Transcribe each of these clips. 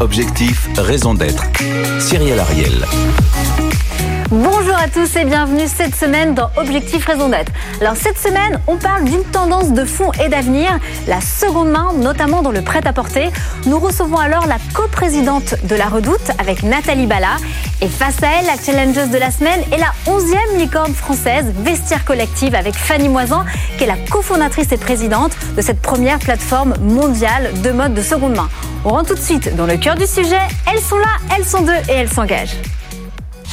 Objectif, raison d'être. Cyril Ariel. Bonjour à tous et bienvenue cette semaine dans Objectif Raison d'être. Alors cette semaine, on parle d'une tendance de fond et d'avenir, la seconde main, notamment dans le prêt-à-porter. Nous recevons alors la coprésidente de la Redoute avec Nathalie Bala. Et face à elle, la challengeuse de la semaine est la 11e licorne française Vestiaire Collective avec Fanny Moisan, qui est la cofondatrice et présidente de cette première plateforme mondiale de mode de seconde main. On rentre tout de suite dans le cœur du sujet. Elles sont là, elles sont deux et elles s'engagent.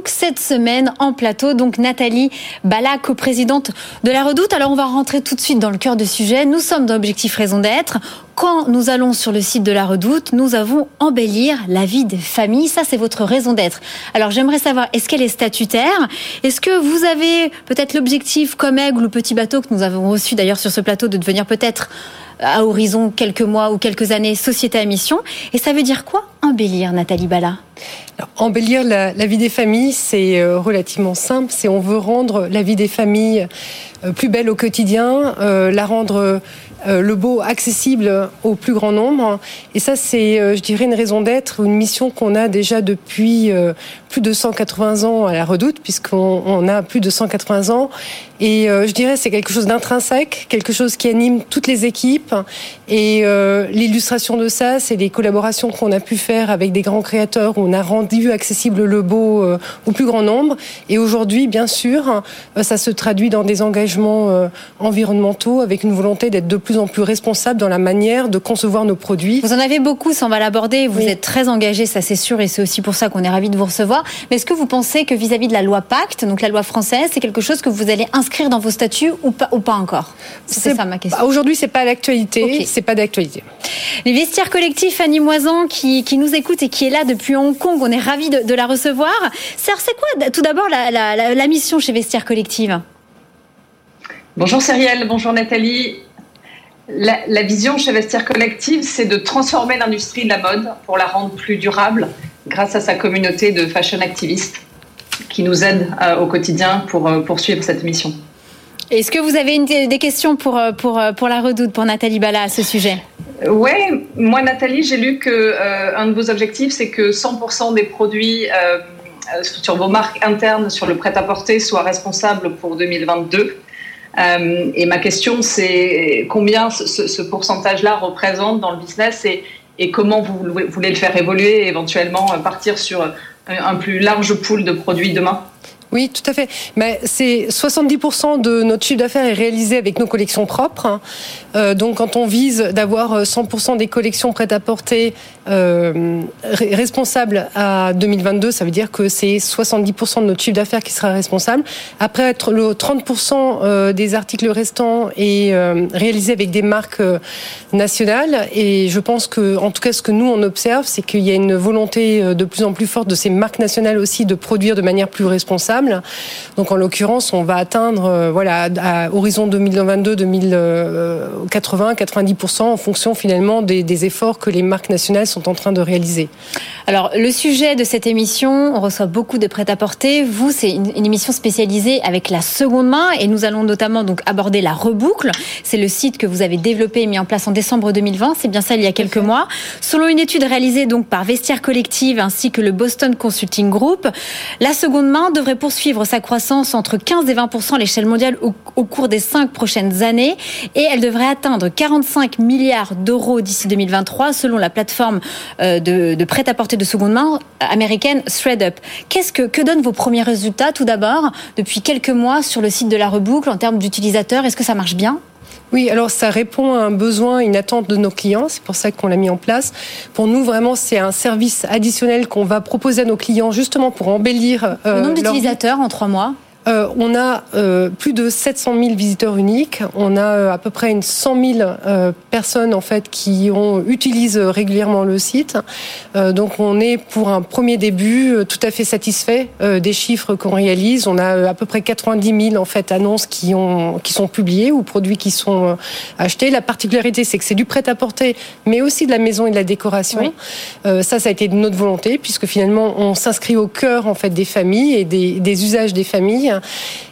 Donc cette semaine en plateau donc Nathalie Bala, coprésidente de la Redoute. Alors on va rentrer tout de suite dans le cœur du sujet. Nous sommes dans Objectif Raison d'être. Quand nous allons sur le site de la Redoute, nous avons embellir la vie des familles. Ça, c'est votre raison d'être. Alors j'aimerais savoir, est-ce qu'elle est statutaire? Est-ce que vous avez peut-être l'objectif comme Aigle ou Petit Bateau que nous avons reçu d'ailleurs sur ce plateau de devenir peut-être à horizon quelques mois ou quelques années société à mission Et ça veut dire quoi embellir, Nathalie Bala? Embellir la, vie des familles, c'est euh, relativement simple. C'est on veut rendre la vie des familles euh, plus belle au quotidien, euh, la rendre le beau accessible au plus grand nombre. Et ça, c'est, euh, je dirais, une raison d'être, une mission qu'on a déjà depuis euh, plus de 180 ans à la Redoute, puisqu'on on a plus de 180 ans. Et je dirais, c'est quelque chose d'intrinsèque, quelque chose qui anime toutes les équipes. Et l'illustration de ça, c'est les collaborations qu'on a pu faire avec des grands créateurs où on a rendu accessible le beau au plus grand nombre. Et aujourd'hui, bien sûr, ça se traduit dans des engagements environnementaux avec une volonté d'être de plus plus en plus responsable dans la manière de concevoir nos produits. Vous en avez beaucoup, ça on va l'aborder. Vous êtes très engagé, ça c'est sûr, et c'est aussi pour ça qu'on est ravi de vous recevoir. Mais est-ce que vous pensez que vis-à-vis de la loi Pacte, donc la loi française, c'est quelque chose que vous allez inscrire dans vos statuts ou pas, ou pas encore? C'est ça ma question. Aujourd'hui, c'est pas l'actualité. C'est pas d'actualité. Les vestiaires collectifs, Annie Moisan, qui, qui, nous écoute et qui est là depuis Hong Kong, on est ravi de, de la recevoir. C'est quoi tout d'abord la, la, la mission chez Vestiaires Collectifs? Bonjour Cyrielle, bonjour Nathalie. La, vision chez Vestiaire Collective, c'est de transformer l'industrie de la mode pour la rendre plus durable grâce à sa communauté de fashion activistes qui nous aident euh, au quotidien pour euh, poursuivre cette mission. Est-ce que vous avez une, des questions pour, euh, pour, pour la redoute, pour Nathalie Bala à ce sujet? Oui, moi Nathalie, j'ai lu que un de vos objectifs, c'est que 100% des produits sur vos marques internes sur le prêt-à-porter soient responsables pour 2022. Euh, et ma question, c'est combien ce, pourcentage-là représente dans le business et, et, comment vous voulez le faire évoluer et éventuellement partir sur un plus large pool de produits demain? Oui, tout à fait. Mais c'est 70% de notre chiffre d'affaires est réalisé avec nos collections propres. Hein. Euh, donc, quand on vise d'avoir 100% des collections prêtes à porter euh, responsables à 2022, ça veut dire que c'est 70% de notre chiffre d'affaires qui sera responsable. Après, le 30% euh, des articles restants est euh, réalisé avec des marques euh, nationales. Et je pense que, en tout cas, ce que nous on observe, c'est qu'il y a une volonté de plus en plus forte de ces marques nationales aussi de produire de manière plus responsable. Donc en l'occurrence, on va atteindre euh, voilà à horizon 2022 2080 90% en fonction finalement des, des, efforts que les marques nationales sont en train de réaliser. Alors le sujet de cette émission, on reçoit beaucoup de prêt-à-porter. Vous, c'est une, une, émission spécialisée avec la seconde main et nous allons notamment donc aborder la reboucle. C'est le site que vous avez développé et mis en place en décembre 2020. C'est bien ça il y a quelques mois. Selon une étude réalisée donc par Vestiaire Collective ainsi que le Boston Consulting Group, la seconde main devrait poursuivre sa croissance entre 15 et 20 à l'échelle mondiale au, cours des cinq prochaines années. Et elle devrait atteindre 45 milliards d'euros d'ici 2023 selon la plateforme euh, de, de prêt-à-porter de seconde main américaine ThreadUp. Qu'est-ce que, que donnent vos premiers résultats tout d'abord depuis quelques mois sur le site de la reboucle en termes d'utilisateurs? Est-ce que ça marche bien? Oui, alors ça répond à un besoin, une attente de nos clients. C'est pour ça qu'on l'a mis en place. Pour nous, vraiment, c'est un service additionnel qu'on va proposer à nos clients justement pour embellir. Euh, le nombre d'utilisateurs en trois mois euh, On a euh, plus de 700 000 visiteurs uniques. On a euh, à peu près une 100 000 personnes en fait qui ont, utilisent régulièrement le site. donc on est pour un premier début tout à fait satisfait des chiffres qu'on réalise. On a à peu près 90 000 en fait annonces qui ont qui sont publiées ou produits qui sont achetés. La particularité c'est que c'est du prêt à porter, mais aussi de la maison et de la décoration. ça, ça a été de notre volonté puisque finalement on s'inscrit au cœur en fait des familles et des, des usages des familles.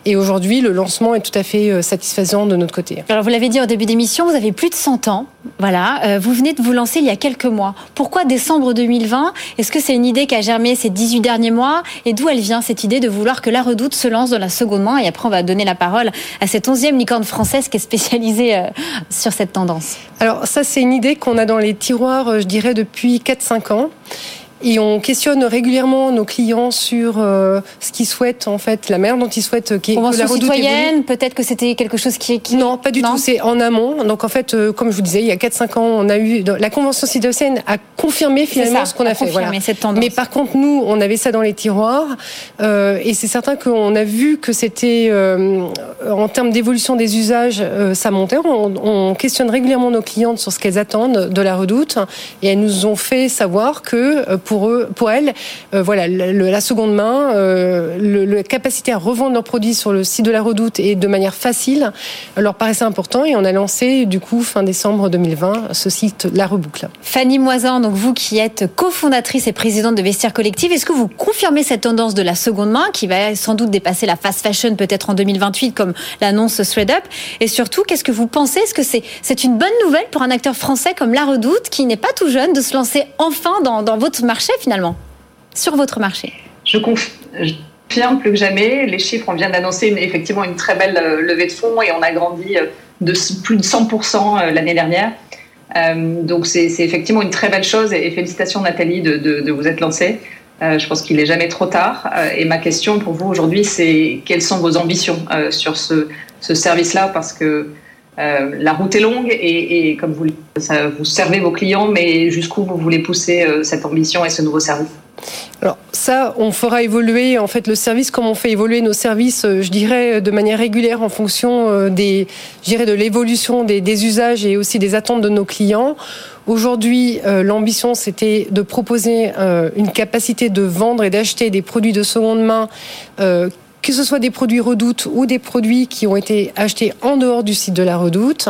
Et aujourd'hui, le lancement est tout à fait euh, satisfaisant de notre côté. Alors, vous l'avez dit au début d'émission, vous avez plus de 100 ans. Voilà. Euh, vous venez de vous lancer il y a quelques mois. Pourquoi décembre 2020 Est-ce que c'est une idée qui a germé ces 18 derniers mois? Et d'où elle vient, cette idée de vouloir que la redoute se lance dans la seconde main? Et après, on va donner la parole à cette onzième licorne française qui est spécialisée euh, sur cette tendance. Alors, ça, c'est une idée qu'on a dans les tiroirs, je dirais, depuis 4-5 ans. Et on questionne régulièrement nos clients sur euh, ce qu'ils souhaitent, en fait, la manière dont ils souhaitent que la redoute citoyenne, peut-être que c'était quelque chose qui... qui... Non, pas du tout, c'est en amont. Donc en fait, euh, comme je vous disais, il y a 4-5 ans, on a eu... La Convention citoyenne a confirmé finalement ce qu'on a, fait. Voilà. Cette tendance. Mais par contre, nous, on avait ça dans les tiroirs. Euh, et c'est certain qu'on a vu que c'était, en termes d'évolution des usages, ça montait. On, on, questionne régulièrement nos clientes sur ce qu'elles attendent de la redoute. Et elles nous ont fait savoir que pour eux, pour elles, euh, voilà, la seconde main, euh, la capacité à revendre leurs produits sur le site de la Redoute et de manière facile leur paraissait important et on a lancé du coup fin décembre 2020 ce site La Reboucle. Fanny Moisan, donc vous qui êtes cofondatrice et présidente de Vestiaire Collective, est-ce que vous confirmez cette tendance de la seconde main qui va sans doute dépasser la fast fashion peut-être en 2028 comme l'annonce ThreadUp Et surtout, qu'est-ce que vous pensez? Est-ce que c'est c'est une bonne nouvelle pour un acteur français comme La Redoute qui n'est pas tout jeune de se lancer enfin dans, dans votre marché? Finalement sur votre marché Je confirme plus que jamais. Les chiffres, on vient d'annoncer effectivement une très belle euh, levée de fonds et on a grandi euh, de plus de 100% euh, l'année dernière. donc c'est effectivement une très belle chose et félicitations Nathalie de, vous être lancée. je pense qu'il n'est jamais trop tard. et ma question pour vous aujourd'hui, c'est quelles sont vos ambitions sur ce, ce service-là? Parce que euh, la route est longue et, comme vous, ça, vous servez vos clients, mais jusqu'où vous voulez pousser euh, cette ambition et ce nouveau service? Alors ça, on fera évoluer en fait le service comme on fait évoluer nos services, euh, je dirais de manière régulière en fonction des, je dirais de l'évolution des, usages et aussi des attentes de nos clients. Aujourd'hui, l'ambition c'était de proposer une capacité de vendre et d'acheter des produits de seconde main que ce soit des produits Redoute ou des produits qui ont été achetés en dehors du site de la Redoute,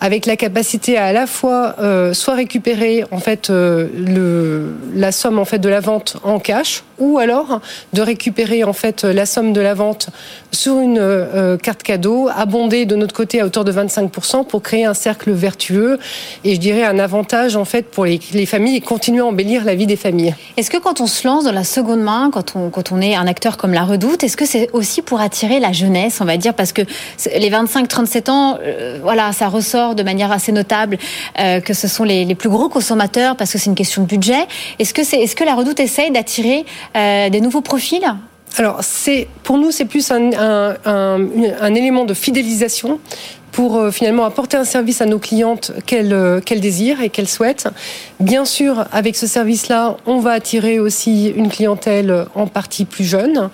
avec la capacité à à la fois euh, soit récupérer en fait euh, la somme en fait de la vente en cash, ou alors de récupérer en fait la somme de la vente sur une euh, carte cadeau abondée de notre côté à hauteur de 25% pour créer un cercle vertueux et je dirais un avantage en fait pour les, les familles et continuer à embellir la vie des familles. Est-ce que quand on se lance dans la seconde main, quand on, quand on est un acteur comme la Redoute, est-ce que c'est aussi pour attirer la jeunesse, on va dire, parce que les 25-37 ans, euh, voilà, ça ressort de manière assez notable euh, que ce sont les, plus gros consommateurs parce que c'est une question de budget. Est-ce que est-ce que la Redoute essaye d'attirer euh, des nouveaux profils? Alors, c'est pour nous, c'est plus un, élément de fidélisation pour euh, finalement apporter un service à nos clientes qu'elles euh, désirent et qu'elles souhaitent. Bien sûr, avec ce service-là, on va attirer aussi une clientèle en partie plus jeune,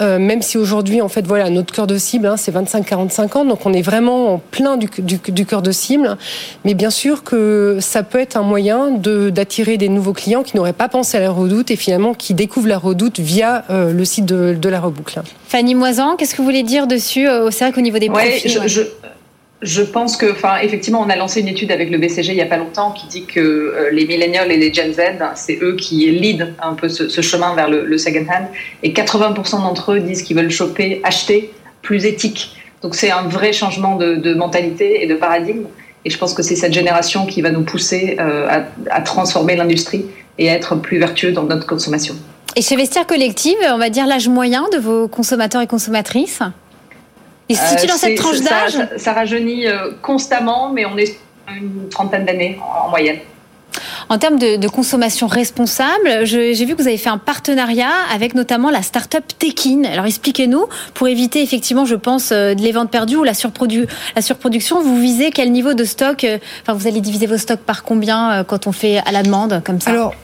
euh, même si aujourd'hui, en fait, voilà, notre cœur de cible, hein, c'est 25-45 ans, donc on est vraiment en plein du, du, du, cœur de cible. Mais bien sûr que ça peut être un moyen d'attirer des nouveaux clients qui n'auraient pas pensé à la redoute et finalement qui découvrent la redoute via le site de, de, la reboucle. Fanny Moisan, qu'est-ce que vous voulez dire dessus C'est vrai qu'au niveau des ouais, Je, je je pense que, enfin, effectivement, on a lancé une étude avec le BCG il n'y a pas longtemps qui dit que euh, les millennials et les Gen Z, c'est eux qui lead un peu ce, chemin vers le, second hand. Et 80% d'entre eux disent qu'ils veulent choper, acheter plus éthique. Donc c'est un vrai changement de, mentalité et de paradigme. Et je pense que c'est cette génération qui va nous pousser euh, à, à transformer l'industrie et à être plus vertueux dans notre consommation. Et chez Vestiaire Collective, on va dire l'âge moyen de vos consommateurs et consommatrices? Et si dans cette tranche d'âge ça, rajeunit euh, constamment, mais on est une trentaine d'années en, moyenne. En termes de, consommation responsable, j'ai vu que vous avez fait un partenariat avec notamment la start-up Tekin. Alors expliquez-nous, pour éviter effectivement, je pense, euh, les ventes perdues ou la, la surproduction, vous visez quel niveau de stock euh, Enfin, vous allez diviser vos stocks par combien quand on fait à la demande comme ça? Alors,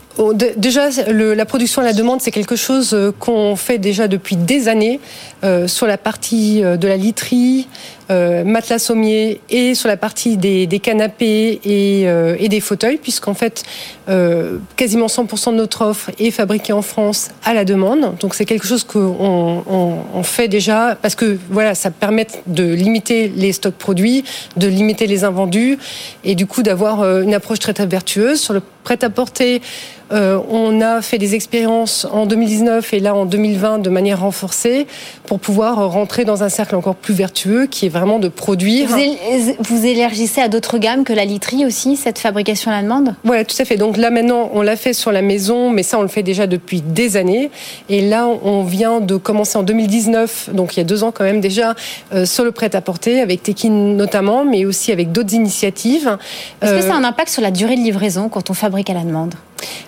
déjà, la production à la demande, c'est quelque chose euh, qu'on fait déjà depuis des années euh, sur la partie euh, de la literie, matelas sommier et sur la partie des, canapés et, des fauteuils, puisqu'en fait, quasiment 100% de notre offre est fabriquée en France à la demande. Donc c'est quelque chose qu'on on, fait déjà parce que voilà, ça permet de limiter les stocks produits, de limiter les invendus et du coup d'avoir une approche très vertueuse sur le prêt-à-porter. Euh, on a fait des expériences en 2019 et là en 2020 de manière renforcée pour pouvoir rentrer dans un cercle encore plus vertueux qui est vraiment de produire. Vous, élargissez à d'autres gammes que la literie aussi, cette fabrication à la demande? Oui, tout à fait. Donc là maintenant, on l'a fait sur la maison, mais ça on le fait déjà depuis des années. Et là, on vient de commencer en 2019, donc il y a deux ans quand même déjà, euh, sur le prêt-à-porter avec Tekin notamment, mais aussi avec d'autres initiatives. Est-ce que ça a un impact sur la durée de livraison quand on fabrique à la demande?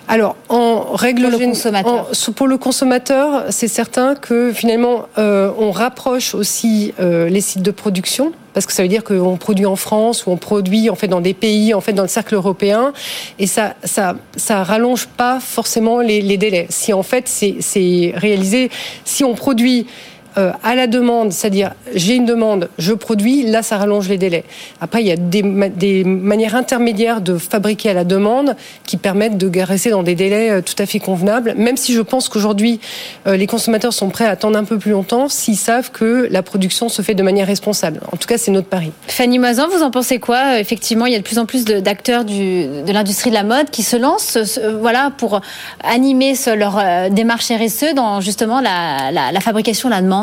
Alors, en règle pour le consommateur, pour le consommateur, c'est certain que finalement, euh, on rapproche aussi euh, les sites de production parce que ça veut dire qu'on produit en France ou on produit en fait dans des pays en fait dans le cercle européen et ça ça ça rallonge pas forcément les, les délais. Si en fait c'est réalisé, si on produit euh, à la demande, c'est-à-dire j'ai une demande, je produis, là ça rallonge les délais. Après, il y a des, des manières intermédiaires de fabriquer à la demande qui permettent de rester dans des délais euh, tout à fait convenables, même si je pense qu'aujourd'hui euh, les consommateurs sont prêts à attendre un peu plus longtemps s'ils savent que la production se fait de manière responsable. En tout cas, c'est notre pari. Fanny Moisan, vous en pensez quoi Effectivement, il y a de plus en plus d'acteurs de l'industrie de la mode qui se lancent voilà, pour animer leur démarche RSE dans justement la, la, la fabrication la demande.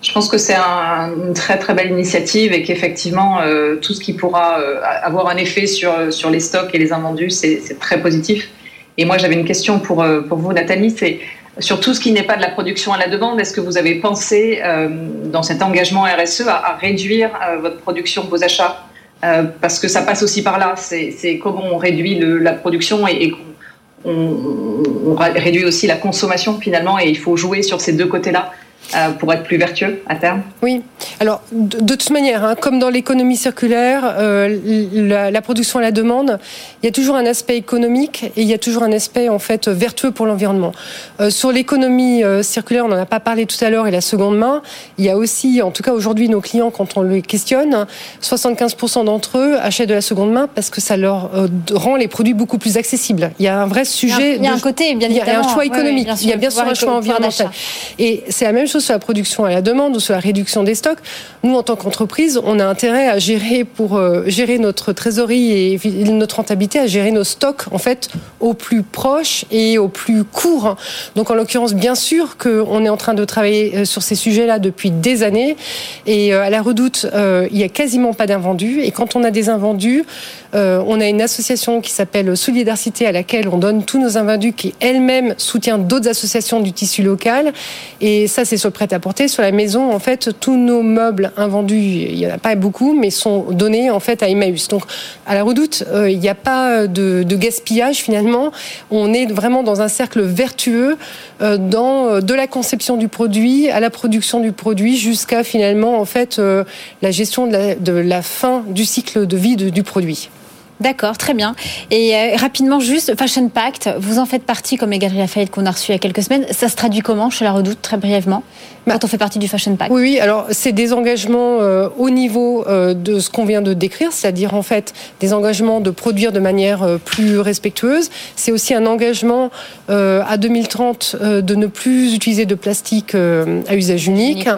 Je pense que c'est une très très belle initiative et qu'effectivement euh, tout ce qui pourra euh, avoir un effet sur, sur les stocks et les invendus, c'est très positif. Et moi j'avais une question pour, euh, pour vous Nathalie, c'est sur tout ce qui n'est pas de la production à la demande, est-ce que vous avez pensé dans cet engagement RSE à, réduire votre production, vos achats? Parce que ça passe aussi par là, c'est comment on réduit la production et, et on, réduit aussi la consommation finalement et il faut jouer sur ces deux côtés-là. Euh, pour être plus vertueux à terme Oui. Alors, de, toute manière, hein, comme dans l'économie circulaire, euh, la, production à la demande, il y a toujours un aspect économique et il y a toujours un aspect en fait vertueux pour l'environnement. Euh, sur l'économie circulaire, on n'en a pas parlé tout à l'heure et la seconde main, il y a aussi, en tout cas aujourd'hui, nos clients, quand on les questionne, 75% d'entre eux achètent de la seconde main parce que ça leur rend les produits beaucoup plus accessibles. Il y a un vrai sujet. Il y a un, côté, bien évidemment. Il y a un choix économique. il y a bien sûr un choix environnemental. Et c'est la même chose sur la production à la demande ou sur la réduction des stocks, nous, en tant qu'entreprise, on a intérêt à gérer pour euh, gérer notre trésorerie et notre rentabilité, à gérer nos stocks, en fait, au plus proche et au plus court. Donc, en l'occurrence, bien sûr qu'on est en train de travailler euh, sur ces sujets-là depuis des années. Et euh, à la redoute, il n'y a quasiment pas d'invendus. Et quand on a des invendus, on a une association qui s'appelle Solidarité à laquelle on donne tous nos invendus qui elle-même soutient d'autres associations du tissu local. Et ça, c'est sur le prêt-à-porter. Sur la maison, en fait, tous nos meubles invendus, il n'y en a pas beaucoup, mais sont donnés en fait à Emmaüs. Donc, à la redoute, euh, il n'y a pas de, gaspillage finalement. On est vraiment dans un cercle vertueux euh, dans euh, de la conception du produit à la production du produit jusqu'à finalement en fait la gestion de la, fin du cycle de vie du produit. D'accord, très bien. Et rapidement, juste, Fashion Pact, vous en faites partie comme les Galeries Lafayette qu'on a reçu il y a quelques semaines. Ça se traduit comment? Chez La Redoute, très brièvement quand on fait partie du Fashion Pact Oui, oui. Alors, c'est des engagements euh, au niveau euh, de ce qu'on vient de décrire, c'est-à-dire en fait des engagements de produire de manière euh, plus respectueuse. C'est aussi un engagement à 2030 de ne plus utiliser de plastique à usage unique.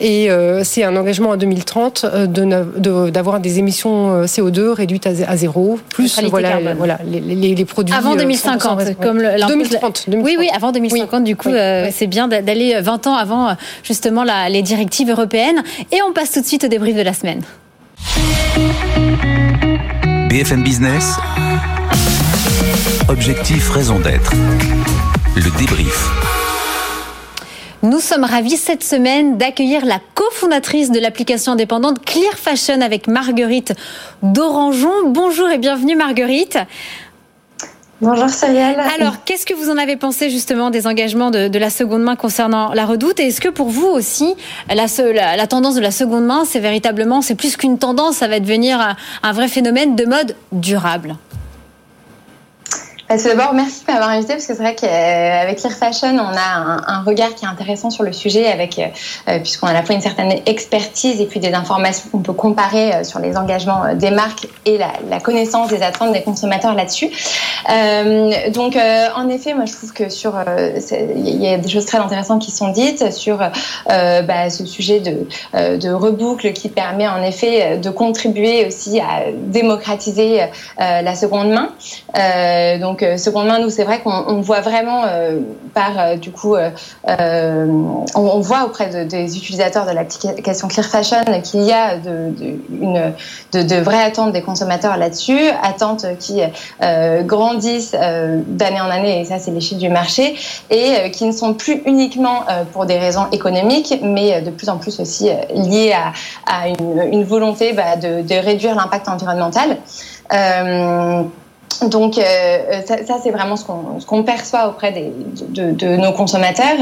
Et c'est un engagement à 2030 d'avoir des émissions CO2 réduites à, zéro, plus voilà, voilà les, les, produits. Avant 2050, comme le, 2030, Oui, oui, avant 2050. Du coup, c'est bien d'aller 20 ans avant justement les directives européennes. Et on passe tout de suite au débrief de la semaine. BFM Business. Objectif, raison d'être. Le débrief. Nous sommes ravis cette semaine d'accueillir la cofondatrice de l'application indépendante Clear Fashion avec Marguerite Dorangeon. Bonjour et bienvenue Marguerite. Bonjour Samuel. Alors, qu'est-ce que vous en avez pensé justement des engagements de, la seconde main concernant la redoute? Et est-ce que pour vous aussi, la, la, tendance de la seconde main, c'est véritablement, c'est plus qu'une tendance, ça va devenir un, vrai phénomène de mode durable? Bah, D'abord, merci de m'avoir invité parce que c'est vrai qu'avec Clear Fashion, on a un, regard qui est intéressant sur le sujet, avec euh, puisqu'on a à la fois une certaine expertise et puis des informations qu'on peut comparer euh, sur les engagements des marques et la, connaissance des attentes des consommateurs là-dessus. Euh, donc, euh, en effet, moi, je trouve que sur, il y a des choses très intéressantes qui sont dites sur bah, ce sujet de, de reboucle qui permet en effet de contribuer aussi à démocratiser la seconde main. donc donc, euh, seconde main, nous, c'est vrai qu'on voit vraiment euh, par, euh, du coup, on, voit auprès des utilisateurs de l'application Clear Fashion qu'il y a de, vraies attentes des consommateurs là-dessus, attentes qui grandissent d'année en année, et ça, c'est les chiffres du marché, et qui ne sont plus uniquement pour des raisons économiques, mais de plus en plus aussi liées à, une, volonté bah, de, réduire l'impact environnemental. Donc euh, euh, ça, c'est vraiment ce qu'on perçoit auprès de, nos consommateurs.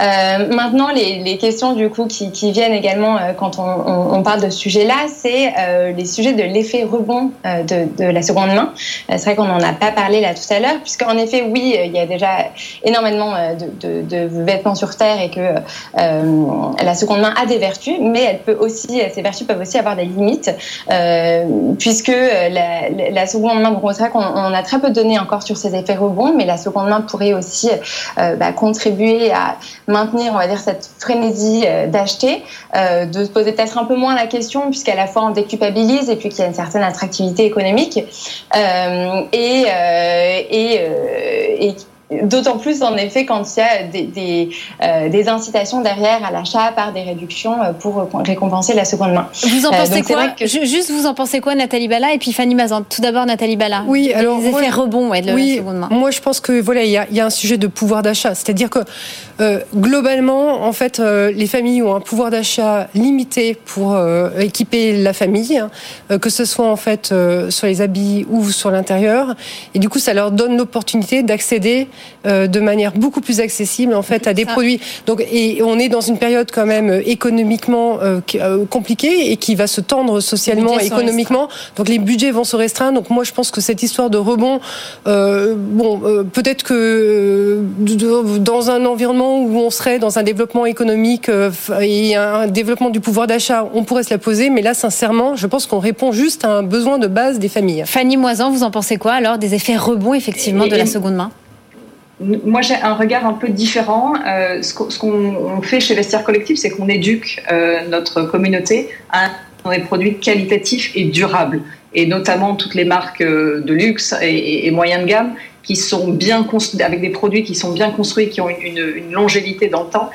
Euh, maintenant, les, questions du coup qui, viennent également quand on, parle de ce sujet-là, c'est les sujets de l'effet rebond de, la seconde main. c'est vrai qu'on n'en a pas parlé là tout à l'heure, puisqu'en effet, oui, il y a déjà énormément de, de vêtements sur terre et que la seconde main a des vertus, mais elle peut aussi, ces vertus peuvent aussi avoir des limites, puisque la, la, seconde main, donc c'est vrai qu'on on a très peu de données encore sur ces effets rebonds, mais la seconde main pourrait aussi euh, bah, contribuer à maintenir, on cette frénésie euh, d'acheter, euh, de se poser peut-être un peu moins la question, puisqu'à la fois on déculpabilise et puis qu'il y a une certaine attractivité économique. et D'autant plus, en effet, quand il y a des, des, euh, des incitations derrière à l'achat par des réductions euh, pour récompenser la seconde main. Vous en euh, pensez quoi que... Juste, vous en pensez quoi, Nathalie Bala et puis Fanny Mazan? Tout d'abord, Nathalie Bala. Oui, alors les effets rebonds ouais, de oui, la seconde main. Moi, je pense que voilà, il y a, y a, un sujet de pouvoir d'achat, c'est-à-dire que euh, globalement, en fait, euh, les familles ont un pouvoir d'achat limité pour euh, équiper la famille, hein, que ce soit en fait sur les habits ou sur l'intérieur, et du coup, ça leur donne l'opportunité d'accéder euh, de manière beaucoup plus accessible en fait à des produits. Donc et on est dans une période quand même euh, économiquement euh, compliquée et qui va se tendre socialement et économiquement. Donc les budgets vont se restreindre. Donc moi je pense que cette histoire de rebond, bon peut-être que dans un environnement où on serait dans un développement économique et un développement du pouvoir d'achat, on pourrait se la poser. Mais là sincèrement, je pense qu'on répond juste à un besoin de base des familles. Fanny Moisan, vous en pensez quoi alors des effets rebonds effectivement de la seconde main? Moi, j'ai un regard un peu différent. Euh, ce qu'on fait chez Vestiaire Collectif, c'est qu'on éduque euh, notre communauté à des produits qualitatifs et durables, et notamment toutes les marques euh, de luxe et, et de gamme qui sont bien avec des produits qui sont bien construits, qui ont une, une longévité dans le temps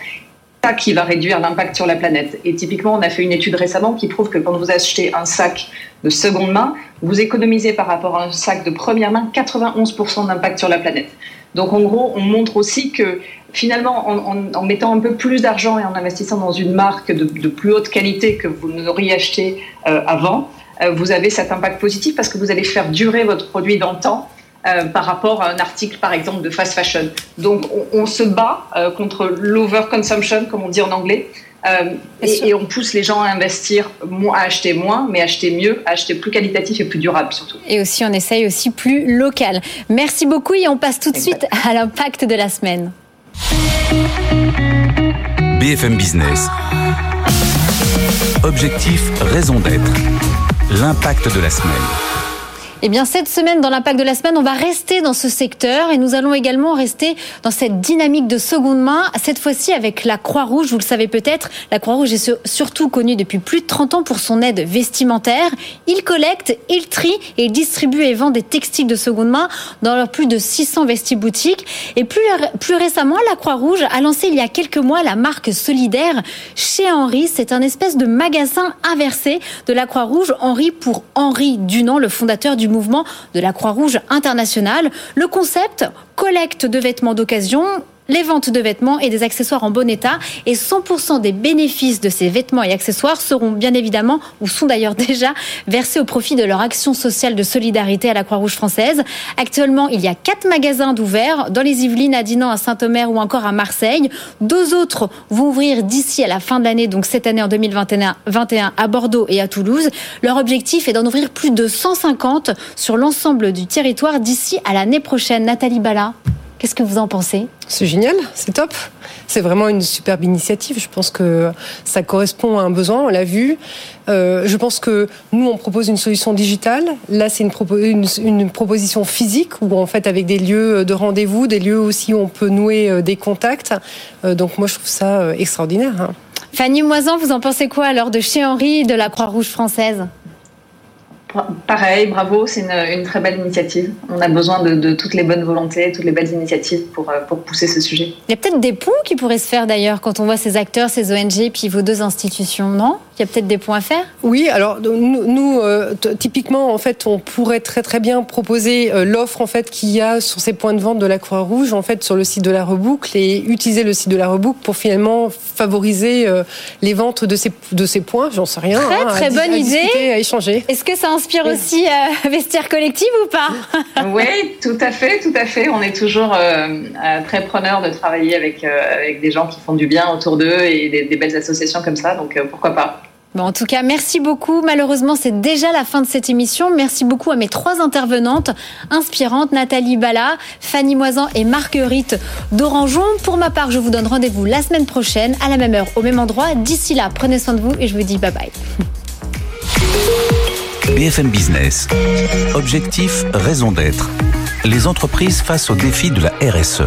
ça qui va réduire l'impact sur la planète. Et typiquement, on a fait une étude récemment qui prouve que quand vous achetez un sac de seconde main, vous économisez par rapport à un sac de première main 91% d'impact sur la planète. Donc en gros, on montre aussi que finalement, en, mettant un peu plus d'argent et en investissant dans une marque de, plus haute qualité que vous n'auriez acheté euh, avant, euh, vous avez cet impact positif parce que vous allez faire durer votre produit dans le temps euh, par rapport à un article, par exemple, de fast fashion. Donc, on, se bat contre l'overconsumption, comme on dit en anglais, et, et, on pousse les gens à investir, à acheter moins, mais acheter mieux, à acheter plus qualitatif et plus durable surtout. Et aussi, on essaye aussi plus local. Merci beaucoup et on passe tout de suite à l'impact de la semaine. BFM Business. Objectif, raison d'être. L'impact de la semaine. Eh bien, cette semaine, dans l'impact de la semaine, on va rester dans ce secteur et nous allons également rester dans cette dynamique de seconde main, cette fois-ci avec la Croix-Rouge. Vous le savez peut-être, la Croix-Rouge est surtout connue depuis plus de 30 ans pour son aide vestimentaire. Il collecte, il trie et il distribue et vend des textiles de seconde main dans leurs plus de 600 vestiboutiques. Et plus, plus récemment, la Croix-Rouge a lancé il y a quelques mois la marque solidaire chez Henri. C'est un espèce de magasin inversé de la Croix-Rouge. Henri pour Henri Dunant, le fondateur du mouvement de la Croix-Rouge internationale. Le concept, collecte de vêtements d'occasion, les ventes de vêtements et des accessoires en bon état. Et 100% des bénéfices de ces vêtements et accessoires seront bien évidemment, ou sont d'ailleurs déjà, versés au profit de leur action sociale de solidarité à la Croix-Rouge française. Actuellement, il y a quatre magasins d'ouverts dans les Yvelines, à Dinan, à Saint-Omer ou encore à Marseille. Deux autres vont ouvrir d'ici à la fin de l'année, donc cette année en 2021 à Bordeaux et à Toulouse. Leur objectif est d'en ouvrir plus de 150 sur l'ensemble du territoire d'ici à l'année prochaine. Nathalie Bala. Qu'est-ce que vous en pensez? C'est génial, c'est top. C'est vraiment une superbe initiative. Je pense que ça correspond à un besoin, on l'a vu. Euh, je pense que nous, on propose une solution digitale. Là, c'est une, une, proposition physique où, en fait, avec des lieux de rendez-vous, des lieux aussi où on peut nouer euh, des contacts. Euh, donc, moi, je trouve ça extraordinaire. Hein. Fanny Moisan, vous en pensez quoi alors de chez Henri de la Croix-Rouge française? Pareil, bravo, c'est une, très belle initiative. On a besoin de, toutes les bonnes volontés, toutes les belles initiatives pour, euh, pour pousser ce sujet. Il y a peut-être des ponts qui pourraient se faire d'ailleurs quand on voit ces acteurs, ces ONG, puis vos deux institutions, non? Il y a peut-être des points à faire Oui, alors nous, euh, typiquement, en fait, on pourrait très très bien proposer euh, l'offre en fait qu'il y a sur ces points de vente de la Croix-Rouge, en fait, sur le site de la Reboucle et utiliser le site de la Reboucle pour finalement favoriser les ventes de ces, de ces points. J'en sais rien. Très hein, très bonne idée. à échanger. Est-ce que ça inspire aussi euh, vestiaire collectif ou pas Oui, tout à fait, tout à fait. On est toujours euh, euh, très preneur de travailler avec, avec des gens qui font du bien autour d'eux et des, belles associations comme ça, donc pourquoi pas En tout cas, merci beaucoup. Malheureusement, c'est déjà la fin de cette émission. Merci beaucoup à mes trois intervenantes inspirantes, Nathalie Bala, Fanny Moisan et Marguerite d'Orangeon. Pour ma part, je vous donne rendez-vous la semaine prochaine, à la même heure, au même endroit. D'ici là, prenez soin de vous et je vous dis bye bye. BFM Business. Objectif, raison d'être. Les entreprises face au défi de la RSE.